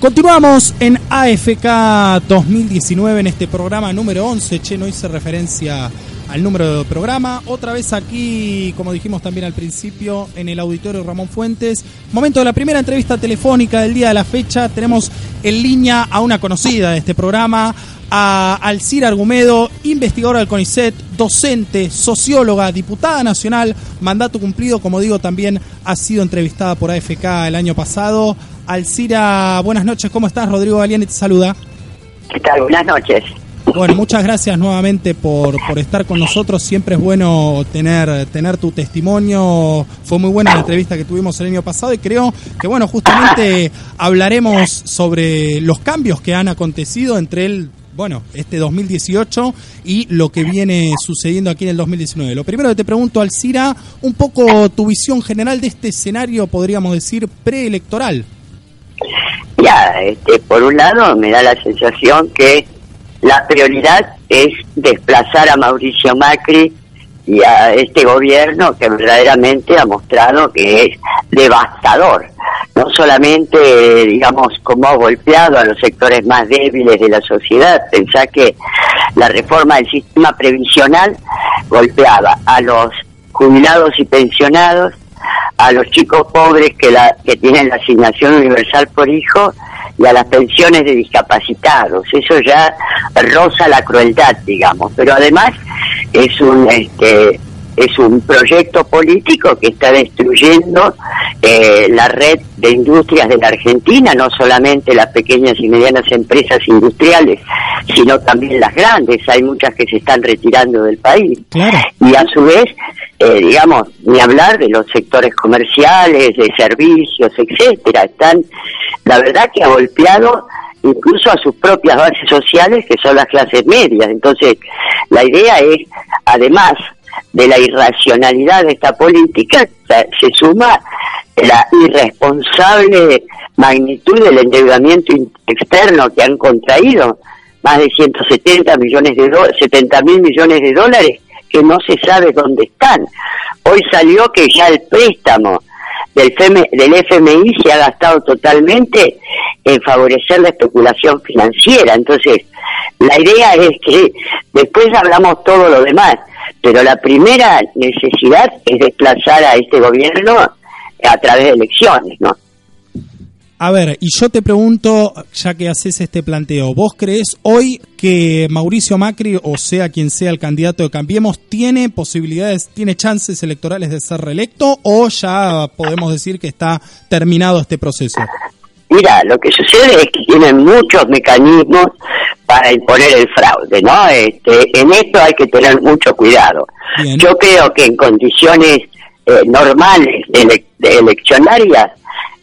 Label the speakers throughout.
Speaker 1: Continuamos en AFK 2019 en este programa número 11. Che, no hice referencia al número de programa. Otra vez aquí, como dijimos también al principio, en el auditorio Ramón Fuentes. Momento de la primera entrevista telefónica del día de la fecha. Tenemos en línea a una conocida de este programa, a Alcira Argumedo, investigadora del CONICET, docente, socióloga, diputada nacional, mandato cumplido, como digo, también ha sido entrevistada por AFK el año pasado. Alcira, buenas noches, ¿cómo estás? Rodrigo Galiani te saluda.
Speaker 2: ¿Qué tal? Buenas noches.
Speaker 1: Bueno, muchas gracias nuevamente por, por estar con nosotros. Siempre es bueno tener, tener tu testimonio. Fue muy buena la entrevista que tuvimos el año pasado y creo que, bueno, justamente hablaremos sobre los cambios que han acontecido entre el, bueno, este 2018 y lo que viene sucediendo aquí en el 2019. Lo primero que te pregunto, Alcira, un poco tu visión general de este escenario, podríamos decir, preelectoral.
Speaker 2: Ya, este, por un lado me da la sensación que la prioridad es desplazar a Mauricio Macri y a este gobierno que verdaderamente ha mostrado que es devastador. No solamente, digamos, como ha golpeado a los sectores más débiles de la sociedad, pensá que la reforma del sistema previsional golpeaba a los jubilados y pensionados, a los chicos pobres que, la, que tienen la asignación universal por hijo y a las pensiones de discapacitados. Eso ya roza la crueldad, digamos. Pero además es un este, es un proyecto político que está destruyendo eh, la red de industrias de la Argentina, no solamente las pequeñas y medianas empresas industriales, sino también las grandes. Hay muchas que se están retirando del país. Y a su vez, eh, digamos, ni hablar de los sectores comerciales, de servicios, etcétera. Están, la verdad que ha golpeado incluso a sus propias bases sociales, que son las clases medias. Entonces, la idea es, además de la irracionalidad de esta política se suma la irresponsable magnitud del endeudamiento externo que han contraído, más de 170 millones de 70 mil millones de dólares que no se sabe dónde están. Hoy salió que ya el préstamo del, del FMI se ha gastado totalmente en favorecer la especulación financiera. Entonces, la idea es que después hablamos todo lo demás, pero la primera necesidad es desplazar a este gobierno a través de elecciones, ¿no?
Speaker 1: A ver, y yo te pregunto, ya que haces este planteo, ¿vos crees hoy que Mauricio Macri, o sea quien sea el candidato de Cambiemos, tiene posibilidades, tiene chances electorales de ser reelecto o ya podemos decir que está terminado este proceso?
Speaker 2: Mira, lo que sucede es que tienen muchos mecanismos para imponer el fraude, ¿no? Este, en esto hay que tener mucho cuidado. Yo creo que en condiciones eh, normales de, eleccionarias,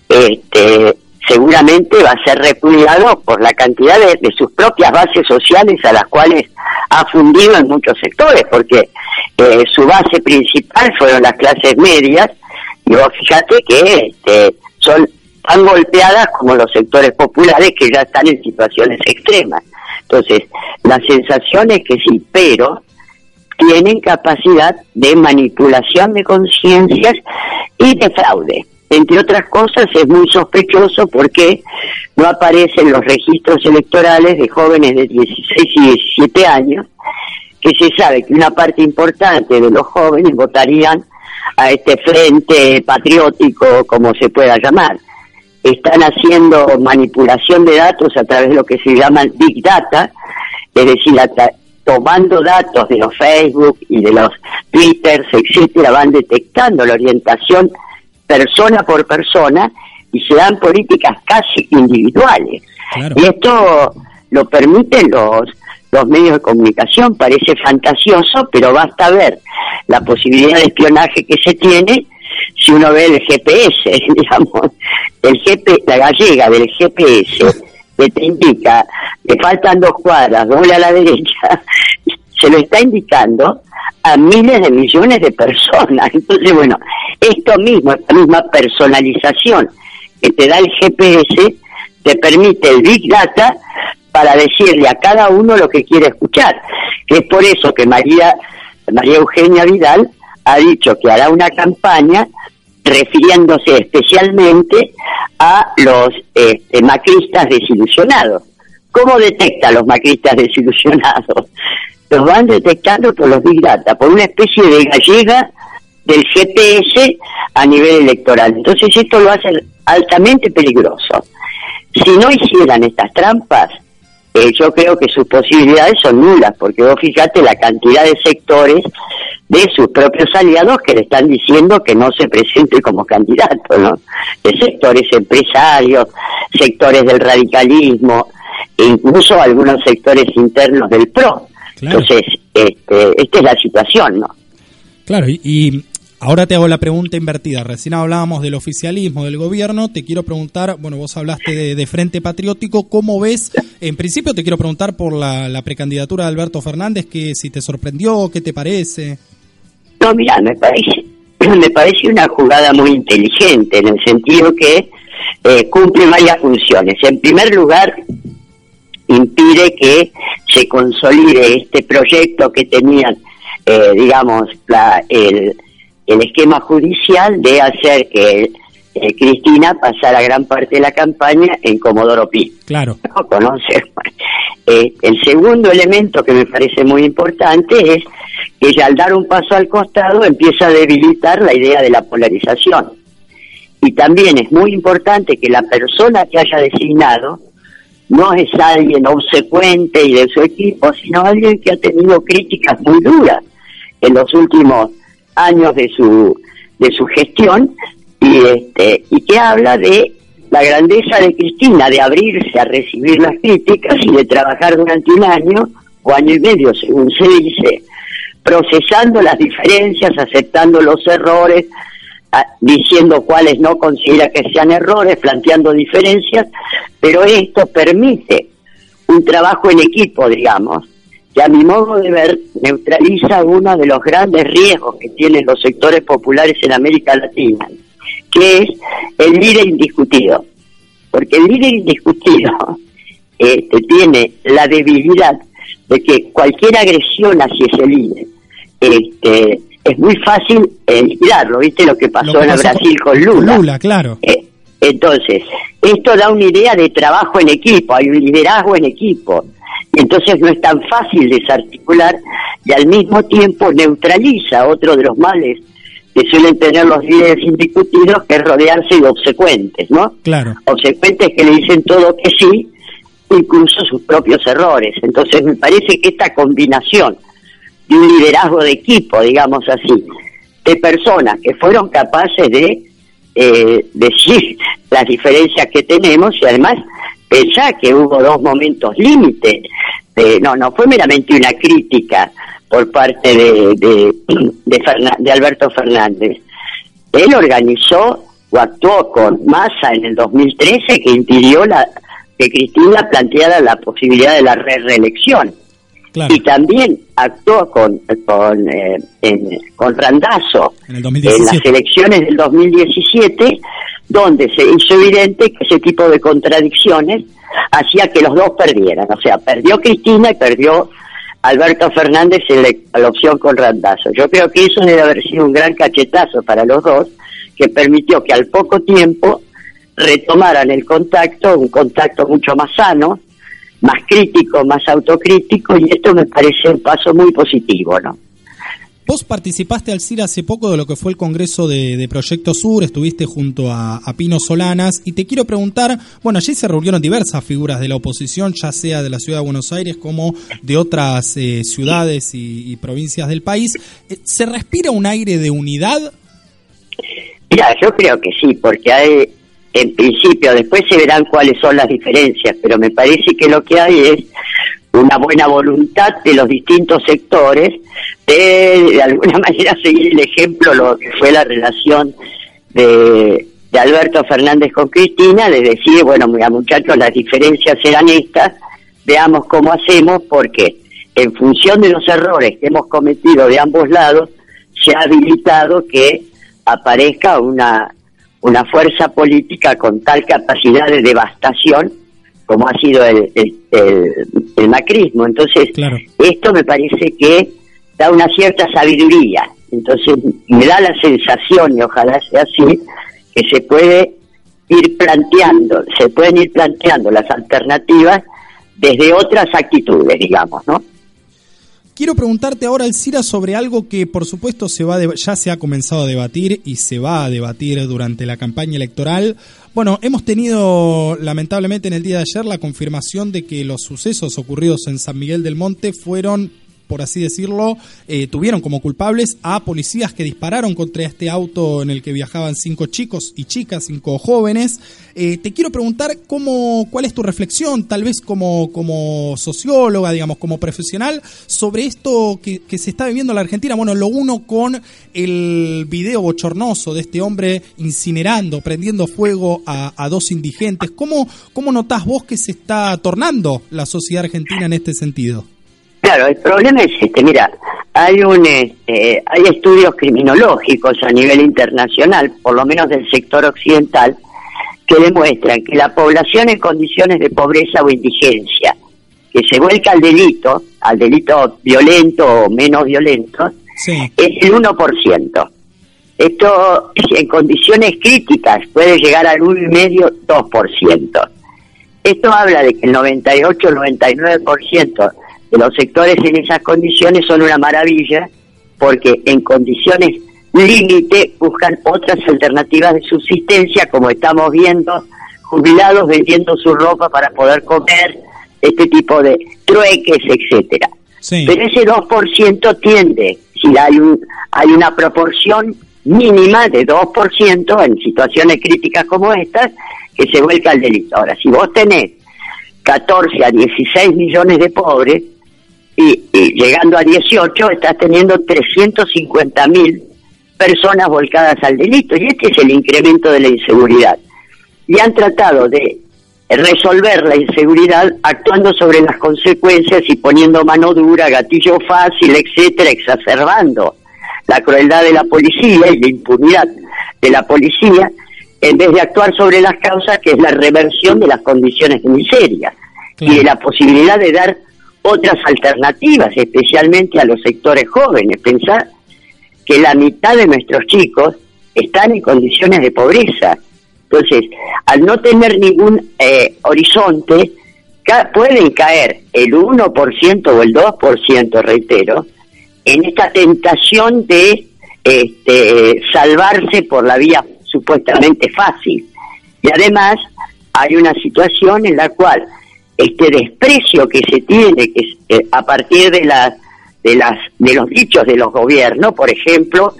Speaker 2: este, seguramente va a ser repudiado por la cantidad de, sus propias bases sociales a las cuales ha fundido en muchos sectores, porque eh, su base principal fueron las clases medias, y vos fíjate que este, son tan golpeadas como los sectores populares que ya están en situaciones extremas. Entonces, la sensación es que sí, pero tienen capacidad de manipulación de conciencias y de fraude. Entre otras cosas, es muy sospechoso porque no aparecen los registros electorales de jóvenes de 16 y 17 años, que se sabe que una parte importante de los jóvenes votarían a este frente patriótico, como se pueda llamar están haciendo manipulación de datos a través de lo que se llama Big Data, es decir, tomando datos de los Facebook y de los Twitters, etcétera, van detectando la orientación persona por persona y se dan políticas casi individuales. Y esto lo permiten los, los medios de comunicación, parece fantasioso, pero basta ver la posibilidad de espionaje que se tiene si uno ve el GPS, digamos, el GP, la gallega del GPS, que te indica que faltan dos cuadras, doble a la derecha, se lo está indicando a miles de millones de personas. Entonces, bueno, esto mismo, esta misma personalización que te da el GPS, te permite el Big Data para decirle a cada uno lo que quiere escuchar. Es por eso que María, María Eugenia Vidal ha dicho que hará una campaña refiriéndose especialmente a los este, macristas desilusionados. ¿Cómo detecta a los macristas desilusionados? Los van detectando por los Big Data, por una especie de gallega del GPS a nivel electoral. Entonces esto lo hace altamente peligroso. Si no hicieran estas trampas, eh, yo creo que sus posibilidades son nulas, porque vos fíjate la cantidad de sectores de sus propios aliados que le están diciendo que no se presente como candidato, ¿no? De sectores empresarios, sectores del radicalismo, e incluso algunos sectores internos del PRO. Entonces, este, esta es la situación, ¿no?
Speaker 1: Claro, y Ahora te hago la pregunta invertida. Recién hablábamos del oficialismo, del gobierno. Te quiero preguntar, bueno, vos hablaste de, Frente Patriótico. ¿Cómo ves? En principio te quiero preguntar por la, precandidatura de Alberto Fernández, que si te sorprendió, qué te parece.
Speaker 2: No, mira, me parece, me parece una jugada muy inteligente en el sentido que eh, cumple varias funciones. En primer lugar, impide que se consolide este proyecto que tenían, eh, digamos, la, el el esquema judicial de hacer que eh, Cristina pasara gran parte de la campaña en Comodoro Pi.
Speaker 1: Claro.
Speaker 2: ¿No conoce? Eh, el segundo elemento que me parece muy importante es que ella al dar un paso al costado empieza a debilitar la idea de la polarización. Y también es muy importante que la persona que haya designado no es alguien obsecuente y de su equipo, sino alguien que ha tenido críticas muy duras en los últimos años de su, de su gestión y, este, y que habla de la grandeza de Cristina de abrirse a recibir las críticas y de trabajar durante un año o año y medio, según se dice, procesando las diferencias, aceptando los errores, diciendo cuáles no considera que sean errores, planteando diferencias, pero esto permite un trabajo en equipo, digamos, que a mi modo de ver neutraliza uno de los grandes riesgos que tienen los sectores populares en América Latina, que es el líder indiscutido. Porque el líder indiscutido este, tiene la debilidad de que cualquier agresión hacia ese líder este, es muy fácil liquidarlo, ¿viste lo que pasó, en Brasil con Lula?
Speaker 1: Lula, claro.
Speaker 2: Eh, entonces, esto da una idea de trabajo en equipo, hay un liderazgo en equipo entonces no es tan fácil desarticular y al mismo tiempo neutraliza otro de los males que suelen tener los líderes indiscutidos, que es rodearse de obsecuentes, ¿no?
Speaker 1: Claro.
Speaker 2: Obsecuentes que le dicen todo que sí, incluso sus propios errores. Entonces me parece que esta combinación de un liderazgo de equipo, digamos así, de personas que fueron capaces de eh, decir las diferencias que tenemos y además ya que hubo dos momentos límite, no, no fue meramente una crítica por parte de, de, de, Alberto Fernández. Él organizó o actuó con masa en el 2013 que impidió la que Cristina planteara la posibilidad de la re reelección. Y también actuó con con, eh, con Randazo
Speaker 1: en, en
Speaker 2: las elecciones del 2017 donde se hizo evidente que ese tipo de contradicciones hacía que los dos perdieran. O sea, perdió Cristina y perdió Alberto Fernández en la, opción con Randazo. Yo creo que eso debe haber sido un gran cachetazo para los dos, que permitió que al poco tiempo retomaran el contacto, un contacto mucho más sano, más crítico, más autocrítico, y esto me parece un paso muy positivo, ¿no?
Speaker 1: Vos participaste, al CIR hace poco de lo que fue el Congreso de, Proyecto Sur, estuviste junto a, Pino Solanas y te quiero preguntar, bueno, allí se reunieron diversas figuras de la oposición, ya sea de la ciudad de Buenos Aires como de otras eh, ciudades y, provincias del país. Eh, ¿Se respira un aire de unidad?
Speaker 2: Mira, yo creo que sí, porque hay, en principio, después se verán cuáles son las diferencias, pero me parece que lo que hay es una buena voluntad de los distintos sectores de, de alguna manera seguir el ejemplo lo que fue la relación de, de Alberto Fernández con Cristina, de decir, bueno, mira muchachos, las diferencias serán estas, veamos cómo hacemos, porque en función de los errores que hemos cometido de ambos lados, se ha habilitado que aparezca una, una fuerza política con tal capacidad de devastación como ha sido el, el, macrismo. Entonces, esto me parece que da una cierta sabiduría, Entonces me da la sensación, y ojalá sea así, que se puede ir planteando, se pueden ir planteando las alternativas desde otras actitudes, digamos, ¿no?
Speaker 1: Quiero preguntarte ahora, Elcira, sobre algo que por supuesto se va ya se ha comenzado a debatir y se va a debatir durante la campaña electoral. Bueno, hemos tenido lamentablemente en el día de ayer la confirmación de que los sucesos ocurridos en San Miguel del Monte fueron por así decirlo, eh, tuvieron como culpables a policías que dispararon contra este auto en el que viajaban cinco chicos y chicas, cinco jóvenes. Eh, te quiero preguntar cómo, cuál es tu reflexión, tal vez como, como socióloga, digamos, como profesional, sobre esto que, se está viviendo en la Argentina. Bueno, lo uno con el video bochornoso de este hombre incinerando, prendiendo fuego a, dos indigentes. ¿Cómo, ¿Cómo notás vos que se está tornando la sociedad argentina en este sentido?
Speaker 2: Claro, el problema es este, mira, hay un este, hay estudios criminológicos a nivel internacional, por lo menos del sector occidental, que demuestran que la población en condiciones de pobreza o indigencia, que se vuelca al delito, al delito violento o menos violento, es el 1%. Esto en condiciones críticas puede llegar al 1,5, 2%. Esto habla de que el 98, 99% los sectores en esas condiciones son una maravilla porque en condiciones límite buscan otras alternativas de subsistencia, como estamos viendo, jubilados vendiendo su ropa para poder comer, este tipo de trueques, etcétera. Pero ese 2% tiende, si hay, un, hay una proporción mínima de 2% en situaciones críticas como estas, que se vuelca al delito. Ahora, si vos tenés 14 a 16 millones de pobres, y, llegando a 18 estás teniendo 350 mil personas volcadas al delito y este es el incremento de la inseguridad. Y han tratado de resolver la inseguridad actuando sobre las consecuencias y poniendo mano dura, gatillo fácil, etcétera, exacerbando la crueldad de la policía y la impunidad de la policía en vez de actuar sobre las causas que es la reversión de las condiciones de miseria y de la posibilidad de dar otras alternativas, especialmente a los sectores jóvenes. Pensar que la mitad de nuestros chicos están en condiciones de pobreza. Entonces, al no tener ningún eh, horizonte, pueden caer el 1% o el 2%, reitero, en esta tentación de este, salvarse por la vía supuestamente fácil. Y además hay una situación en la cual este desprecio que se tiene que eh, a partir de las de las de los dichos de los gobiernos, por ejemplo,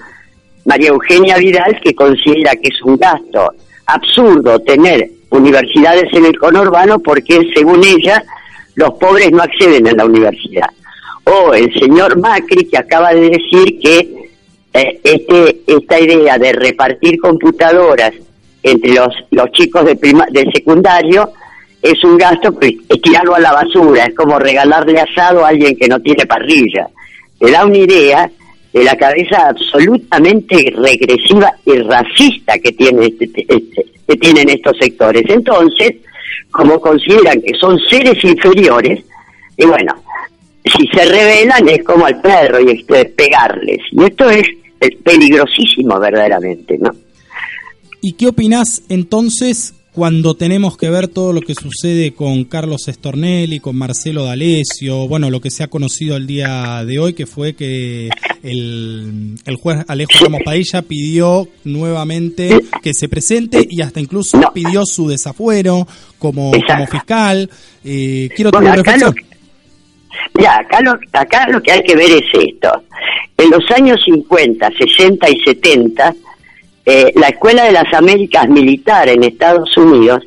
Speaker 2: María Eugenia Vidal que considera que es un gasto absurdo tener universidades en el conurbano porque según ella los pobres no acceden a la universidad. O el señor Macri que acaba de decir que eh, este esta idea de repartir computadoras entre los los chicos de prima, de secundario es un gasto que es tirarlo a la basura, es como regalarle asado a alguien que no tiene parrilla. Te da una idea de la cabeza absolutamente regresiva y racista que, tiene este, este, que tienen estos sectores. Entonces, como consideran que son seres inferiores, y bueno, si se rebelan es como al perro y esto es pegarles. Y esto es peligrosísimo verdaderamente, ¿no?
Speaker 1: ¿Y qué opinas entonces cuando tenemos que ver todo lo que sucede con Carlos Estornelli, con Marcelo D'Alessio, bueno, lo que se ha conocido el día de hoy, que fue que el, el juez Alejo Ramos Padilla pidió nuevamente que se presente y hasta incluso pidió su desafuero como, como fiscal. Eh, quiero bueno, acá
Speaker 2: lo, ya, acá lo, acá lo que hay que ver es esto. En los años 50, 60 y 70, eh, la Escuela de las Américas Militar en Estados Unidos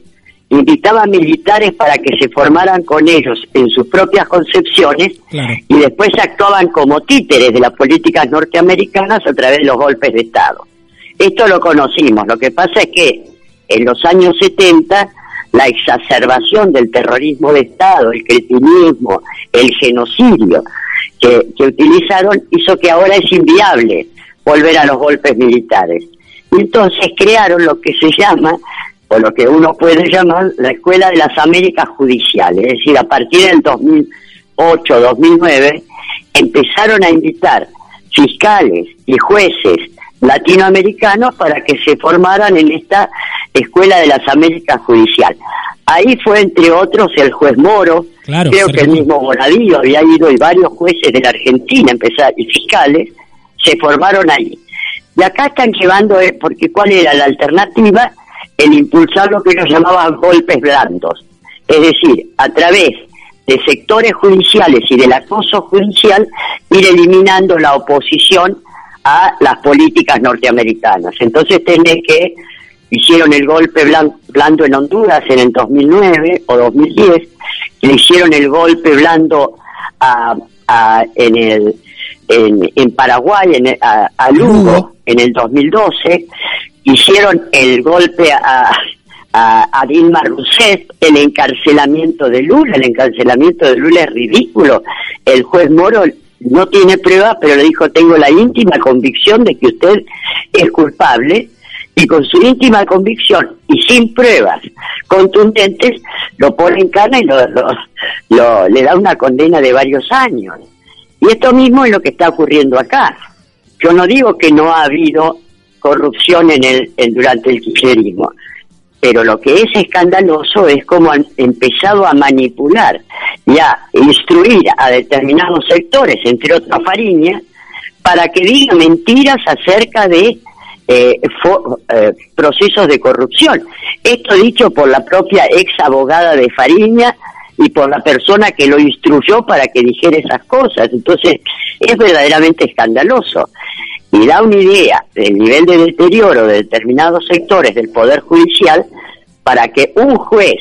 Speaker 2: invitaba a militares para que se formaran con ellos en sus propias concepciones y después actuaban como títeres de las políticas norteamericanas a través de los golpes de Estado. Esto lo conocimos, lo que pasa es que en los años 70 la exacerbación del terrorismo de Estado, el cretinismo, el genocidio que, que utilizaron hizo que ahora es inviable volver a los golpes militares. Entonces crearon lo que se llama, o lo que uno puede llamar, la Escuela de las Américas Judiciales. Es decir, a partir del 2008, 2009, empezaron a invitar fiscales y jueces latinoamericanos para que se formaran en esta Escuela de las Américas Judicial. Ahí fue, entre otros, el juez Moro, creo que el mismo Bonadillo había ido y varios jueces de la Argentina empezar, y fiscales se formaron ahí. Y acá están llevando, eh, porque ¿cuál era la alternativa? El impulsar lo que ellos llamaban golpes blandos. Es decir, a través de sectores judiciales y del acoso judicial, ir eliminando la oposición a las políticas norteamericanas. Entonces tiene que hicieron el golpe blando en Honduras en el 2009 o 2010, le hicieron el golpe blando a, en el en, Paraguay en a, Lugo en el 2012, hicieron el golpe a, a, Dilma Rousseff, el encarcelamiento de Lula, el encarcelamiento de Lula es ridículo. El juez Moro no tiene prueba, pero le dijo, tengo la íntima convicción de que usted es culpable y con su íntima convicción y sin pruebas contundentes lo pone en cana y lo, lo, le da una condena de varios años. Y esto mismo es lo que está ocurriendo acá. Yo no digo que no ha habido corrupción en el durante el kirchnerismo, pero lo que es escandaloso es cómo han empezado a manipular y a instruir a determinados sectores, entre otros Fariña, para que digan mentiras acerca de eh, eh, procesos de corrupción. Esto dicho por la propia ex abogada de Fariña y por la persona que lo instruyó para que dijera esas cosas. Entonces, es verdaderamente escandaloso. Y da una idea del nivel de deterioro de determinados sectores del Poder Judicial para que un juez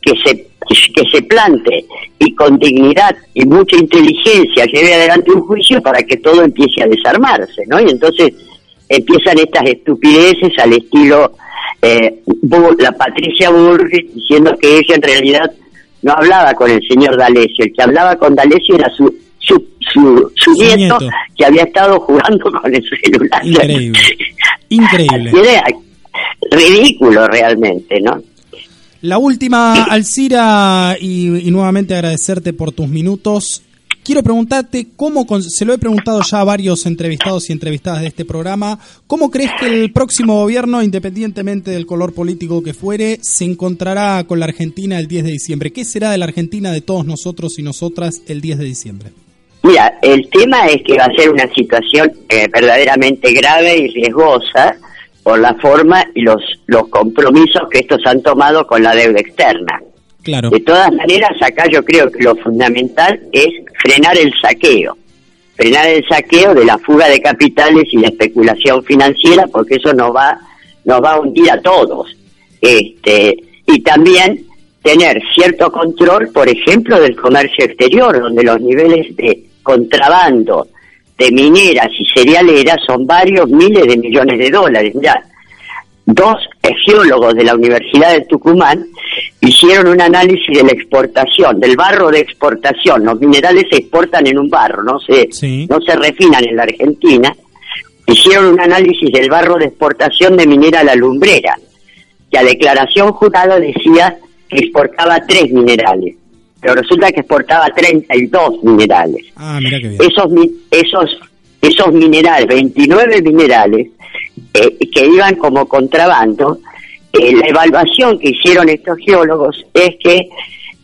Speaker 2: que se que se plante y con dignidad y mucha inteligencia lleve adelante un juicio para que todo empiece a desarmarse, ¿no? Y entonces empiezan estas estupideces al estilo eh, la Patricia Burri diciendo que ella en realidad no hablaba con el señor D'Alessio, el que hablaba con D'Alessio era su su, su, nieto, que había estado jugando con el celular.
Speaker 1: Increíble. Increíble.
Speaker 2: ridículo realmente, ¿no?
Speaker 1: La última, Alcira, y, y nuevamente agradecerte por tus minutos. Quiero preguntarte cómo, se lo he preguntado ya a varios entrevistados y entrevistadas de este programa, ¿cómo crees que el próximo gobierno, independientemente del color político que fuere, se encontrará con la Argentina el 10 de diciembre? ¿Qué será de la Argentina de todos nosotros y nosotras el 10 de diciembre?
Speaker 2: Mira, el tema es que va a ser una situación eh, verdaderamente grave y riesgosa por la forma y los, los compromisos que estos han tomado con la deuda externa. De todas maneras, acá yo creo que lo fundamental es frenar el saqueo, frenar el saqueo de la fuga de capitales y la especulación financiera, porque eso nos va, nos va a hundir a todos. Este, y también tener cierto control, por ejemplo, del comercio exterior, donde los niveles de contrabando de mineras y cerealeras son varios miles de millones de dólares. Ya dos geólogos de la Universidad de Tucumán hicieron un análisis de la exportación, del barro de exportación. Los minerales se exportan en un barro, no se, no se refinan en la Argentina. Hicieron un análisis del barro de exportación de minera La Lumbrera, que a declaración jurada decía que exportaba tres minerales, pero resulta que exportaba 32 minerales.
Speaker 1: Ah, mira qué bien.
Speaker 2: Esos, esos, esos minerales, 29 minerales, eh, que iban como contrabando, eh, la evaluación que hicieron estos geólogos es que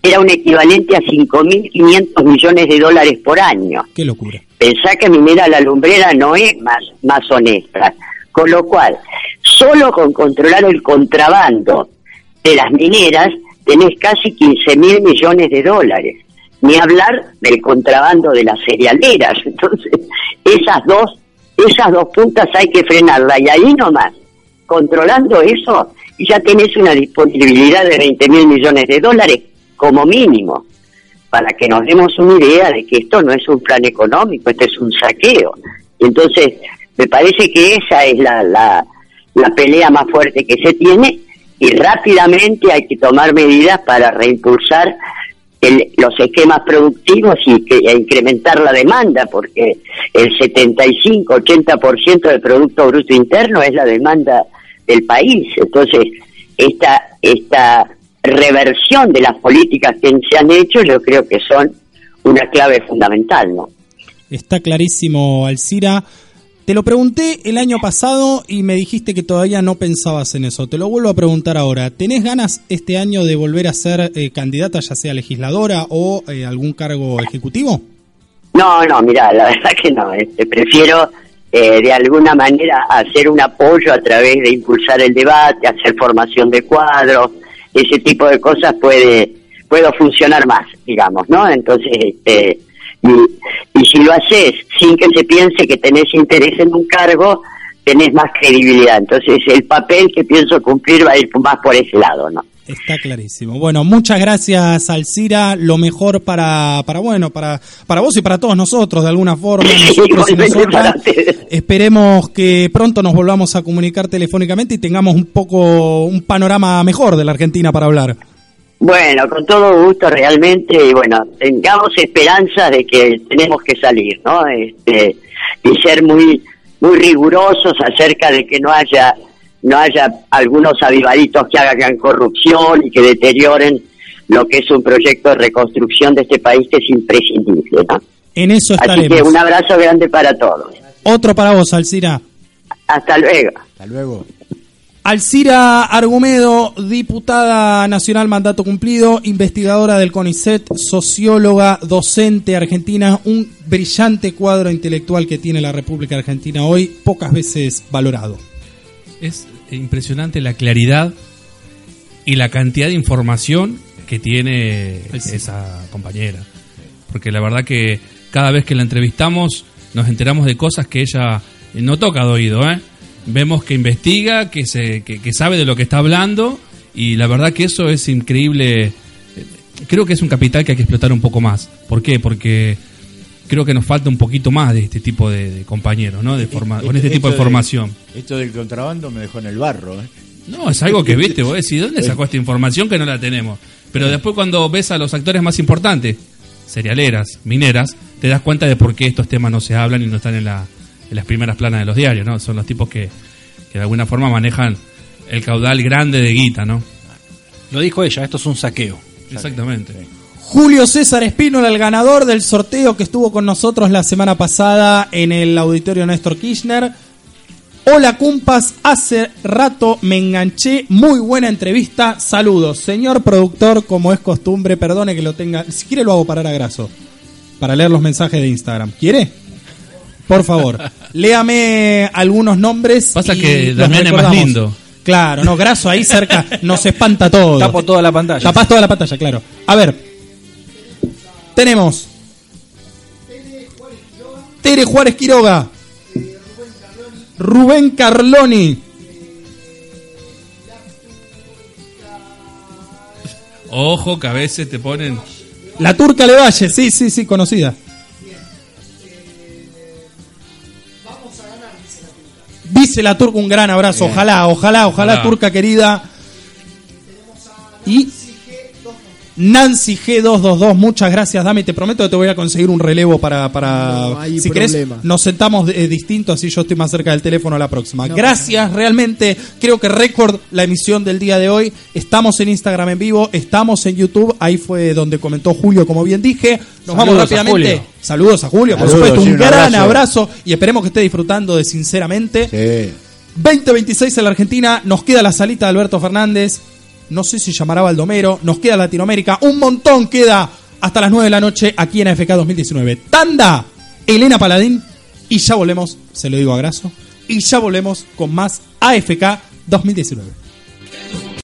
Speaker 2: era un equivalente a 5.500 millones de dólares por año.
Speaker 1: Qué locura.
Speaker 2: Pensá que Minera La Lumbrera no es más, más honesta. Con lo cual, solo con controlar el contrabando de las mineras, tenés casi 15.000 millones de dólares. Ni hablar del contrabando de las cerealeras. Entonces, esas dos esas dos puntas hay que frenarla y ahí nomás, controlando eso, ya tenés una disponibilidad de 20 mil millones de dólares como mínimo, para que nos demos una idea de que esto no es un plan económico, esto es un saqueo. Entonces, me parece que esa es la, la, la pelea más fuerte que se tiene y rápidamente hay que tomar medidas para reimpulsar los esquemas productivos y que, e incrementar la demanda, porque el 75-80% del Producto Bruto Interno es la demanda del país. Entonces, esta, esta reversión de las políticas que se han hecho yo creo que son una clave fundamental, ¿no?
Speaker 1: Está clarísimo, Alcira. Te lo pregunté el año pasado y me dijiste que todavía no pensabas en eso. Te lo vuelvo a preguntar ahora. ¿Tenés ganas este año de volver a ser eh, candidata, ya sea legisladora o eh, algún cargo ejecutivo?
Speaker 2: No, no, mira, la verdad que no. Este, prefiero eh, de alguna manera hacer un apoyo a través de impulsar el debate, hacer formación de cuadros, ese tipo de cosas puede puedo funcionar más, digamos, ¿no? Entonces, este y, y si lo haces sin que se piense que tenés interés en un cargo, tenés más credibilidad. Entonces el papel que pienso cumplir va a ir más por ese lado, ¿no?
Speaker 1: Está clarísimo. Bueno, muchas gracias, Alcira. Lo mejor para, para bueno, para, para vos y para todos nosotros, de alguna forma. Nosotros y nosotras. Esperemos que pronto nos volvamos a comunicar telefónicamente y tengamos un poco un panorama mejor de la Argentina para hablar.
Speaker 2: Bueno, con todo gusto realmente, y bueno, tengamos esperanza de que tenemos que salir, ¿no? Este, y ser muy, muy rigurosos acerca de que no haya, no haya algunos avivaditos que hagan corrupción y que deterioren lo que es un proyecto de reconstrucción de este país que es imprescindible, ¿no?
Speaker 1: En eso estaremos.
Speaker 2: Así que un abrazo grande para todos.
Speaker 1: Otro para vos, Alcira.
Speaker 2: Hasta luego.
Speaker 3: Hasta luego.
Speaker 1: Alcira Argumedo, diputada nacional mandato cumplido, investigadora del CONICET, socióloga, docente argentina, un brillante cuadro intelectual que tiene la República Argentina hoy, pocas veces valorado.
Speaker 4: Es impresionante la claridad y la cantidad de información que tiene esa compañera. Porque la verdad que cada vez que la entrevistamos nos enteramos de cosas que ella no toca de oído, ¿eh? Vemos que investiga, que, se, que, sabe de lo que está hablando y la verdad que eso es increíble. Creo que es un capital que hay que explotar un poco más. ¿Por qué? Porque creo que nos falta un poquito más de este tipo de, compañeros, ¿no? De forma, con este tipo de formación.
Speaker 3: Esto del contrabando me dejó en el barro, ¿eh?
Speaker 4: No, es algo que viste, vos decís, ¿dónde sacó esta información que no la tenemos? Pero después cuando ves a los actores más importantes, cerealeras, mineras, te das cuenta de por qué estos temas no se hablan y no están en la, en las primeras planas de los diarios, ¿no? Son los tipos que, que de alguna forma manejan el caudal grande de guita, ¿no?
Speaker 5: Lo dijo ella, esto es un saqueo.
Speaker 4: Exactamente.
Speaker 1: Julio César Espínola, el ganador del sorteo que estuvo con nosotros la semana pasada en el auditorio Néstor Kirchner. Hola Cumpas, hace rato me enganché, muy buena entrevista, saludos. Señor productor, como es costumbre, perdone que lo tenga, si quiere lo hago parar a graso, para leer los mensajes de Instagram. ¿Quiere? Por favor, léame algunos nombres.
Speaker 4: Pasa que Damián es más lindo.
Speaker 1: Claro, no, graso ahí cerca, nos espanta todo.
Speaker 5: Tapo toda la pantalla.
Speaker 1: Tapás toda la pantalla, claro. A ver, tenemos Tere Juárez Quiroga, Rubén Carloni.
Speaker 4: Ojo que a veces te ponen.
Speaker 1: La Turca Levalle, sí, sí, sí, conocida. Dice la Turca un gran abrazo. Ojalá, ojalá, ojalá, Turca querida. Y Nancy G222, muchas gracias, Dame. Te prometo que te voy a conseguir un relevo para. para si querés, nos sentamos eh, distintos, así yo estoy más cerca del teléfono la próxima. gracias, realmente. Creo que récord la emisión del día de hoy. Estamos en Instagram en vivo, estamos en YouTube. Ahí fue donde comentó Julio, como bien dije. Nos vamos rápidamente. Saludos a Julio, por supuesto. Un, gran abrazo. y esperemos que esté disfrutando de sinceramente. Sí. 2026 en la Argentina, nos queda la salita de Alberto Fernández, no sé si llamará Baldomero, nos queda Latinoamérica, un montón queda hasta las 9 de la noche aquí en AFK 2019. Tanda, Elena Paladín, y ya volvemos, se lo digo a Graso, y ya volvemos con más AFK 2019.